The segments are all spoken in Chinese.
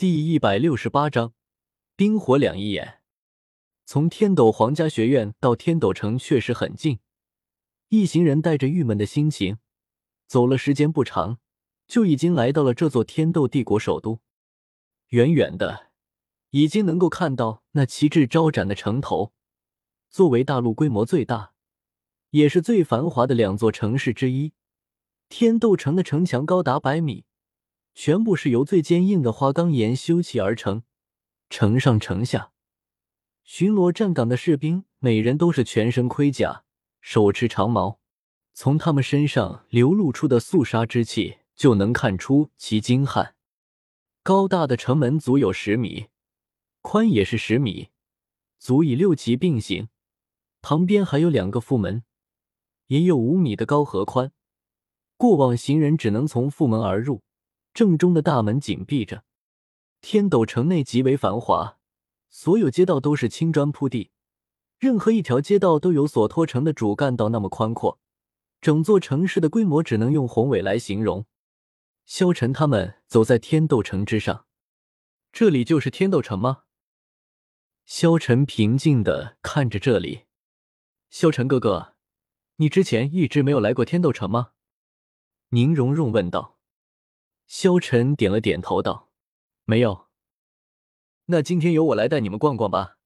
第一百六十八章，冰火两仪眼。从天斗皇家学院到天斗城确实很近，一行人带着郁闷的心情，走了时间不长，就已经来到了这座天斗帝国首都。远远的，已经能够看到那旗帜招展的城头。作为大陆规模最大，也是最繁华的两座城市之一，天斗城的城墙高达百米。全部是由最坚硬的花岗岩修砌而成，城上城下，巡逻站岗的士兵每人都是全身盔甲，手持长矛，从他们身上流露出的肃杀之气就能看出其精悍。高大的城门足有十米，宽也是十米，足以六骑并行。旁边还有两个副门，也有五米的高和宽，过往行人只能从副门而入。正中的大门紧闭着，天斗城内极为繁华，所有街道都是青砖铺地，任何一条街道都有所托城的主干道那么宽阔，整座城市的规模只能用宏伟来形容。萧晨他们走在天斗城之上，这里就是天斗城吗？萧晨平静的看着这里。萧晨哥哥，你之前一直没有来过天斗城吗？宁荣荣问道。萧晨点了点头，道：“没有。那今天由我来带你们逛逛吧。”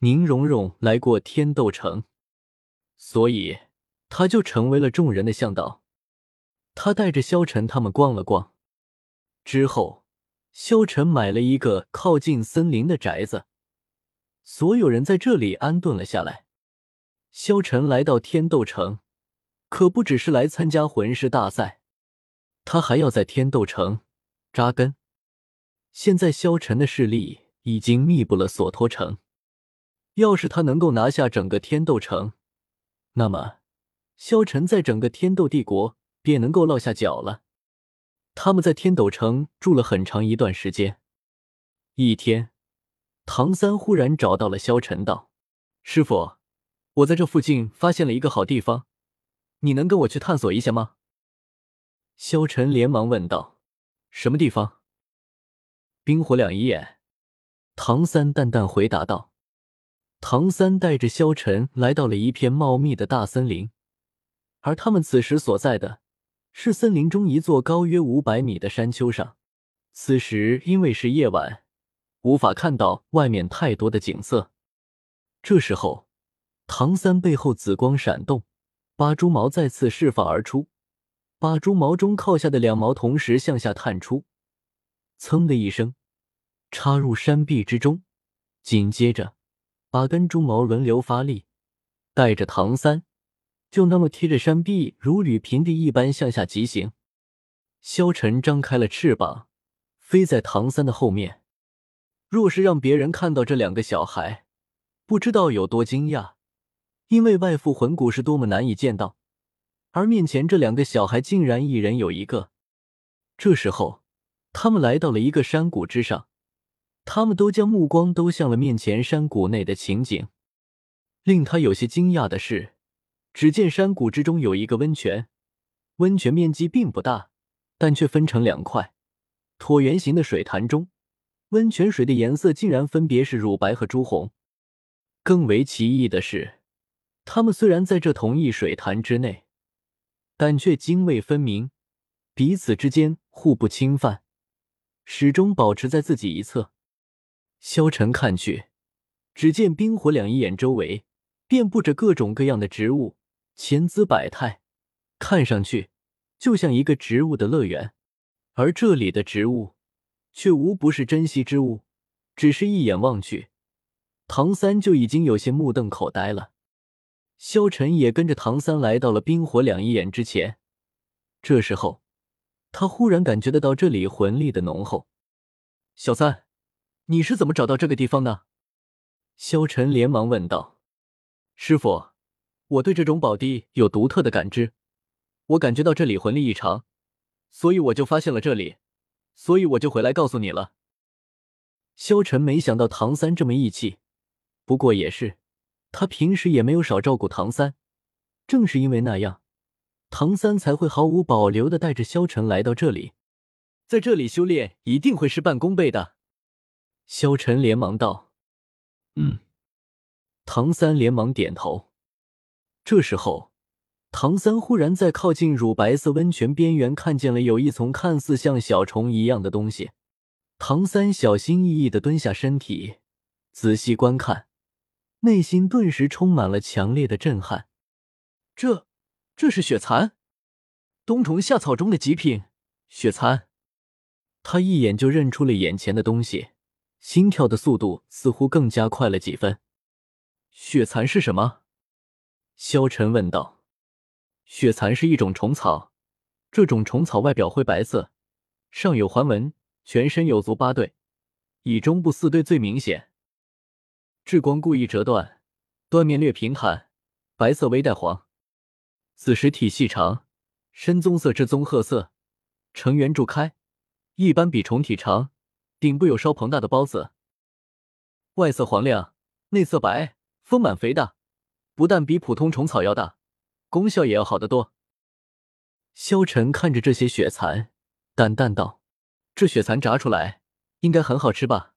宁荣荣来过天斗城，所以他就成为了众人的向导。他带着萧晨他们逛了逛，之后，萧晨买了一个靠近森林的宅子，所有人在这里安顿了下来。萧晨来到天斗城，可不只是来参加魂师大赛。他还要在天斗城扎根。现在萧晨的势力已经密布了索托城，要是他能够拿下整个天斗城，那么萧晨在整个天斗帝国便能够落下脚了。他们在天斗城住了很长一段时间。一天，唐三忽然找到了萧晨，道：“师傅，我在这附近发现了一个好地方，你能跟我去探索一下吗？”萧晨连忙问道：“什么地方？”冰火两仪眼，唐三淡淡回答道。唐三带着萧晨来到了一片茂密的大森林，而他们此时所在的是森林中一座高约五百米的山丘上。此时因为是夜晚，无法看到外面太多的景色。这时候，唐三背后紫光闪动，八蛛矛再次释放而出。把猪毛中靠下的两毛同时向下探出，噌的一声，插入山壁之中。紧接着，八根猪毛轮流发力，带着唐三，就那么贴着山壁，如履平地一般向下疾行。萧晨张开了翅膀，飞在唐三的后面。若是让别人看到这两个小孩，不知道有多惊讶，因为外附魂骨是多么难以见到。而面前这两个小孩竟然一人有一个。这时候，他们来到了一个山谷之上，他们都将目光都向了面前山谷内的情景。令他有些惊讶的是，只见山谷之中有一个温泉，温泉面积并不大，但却分成两块椭圆形的水潭中，温泉水的颜色竟然分别是乳白和朱红。更为奇异的是，他们虽然在这同一水潭之内。但却泾渭分明，彼此之间互不侵犯，始终保持在自己一侧。萧晨看去，只见冰火两仪眼周围遍布着各种各样的植物，千姿百态，看上去就像一个植物的乐园。而这里的植物却无不是珍稀之物，只是一眼望去，唐三就已经有些目瞪口呆了。萧晨也跟着唐三来到了冰火两仪眼之前。这时候，他忽然感觉得到这里魂力的浓厚。小三，你是怎么找到这个地方的？萧晨连忙问道。师傅，我对这种宝地有独特的感知，我感觉到这里魂力异常，所以我就发现了这里，所以我就回来告诉你了。萧晨没想到唐三这么义气，不过也是。他平时也没有少照顾唐三，正是因为那样，唐三才会毫无保留的带着萧晨来到这里。在这里修炼一定会事半功倍的。萧晨连忙道：“嗯。”唐三连忙点头。这时候，唐三忽然在靠近乳白色温泉边缘看见了有一丛看似像小虫一样的东西。唐三小心翼翼的蹲下身体，仔细观看，内心顿时充满了强烈的震撼。这，这是雪蚕，冬虫夏草中的极品雪蚕。他一眼就认出了眼前的东西，心跳的速度似乎更加快了几分。雪蚕是什么？萧晨问道。雪蚕是一种虫草，这种虫草外表灰白色，上有环纹。全身有足八对，以中部四对最明显。至光故意折断，断面略平坦，白色微带黄。子实体细长，深棕色至棕褐色，呈圆柱开，一般比虫体长，顶部有稍膨大的孢子。外色黄亮，内色白，丰满肥大，不但比普通虫草要大，功效也要好得多。萧晨看着这些雪蚕，淡淡道。这雪蚕炸出来应该很好吃吧？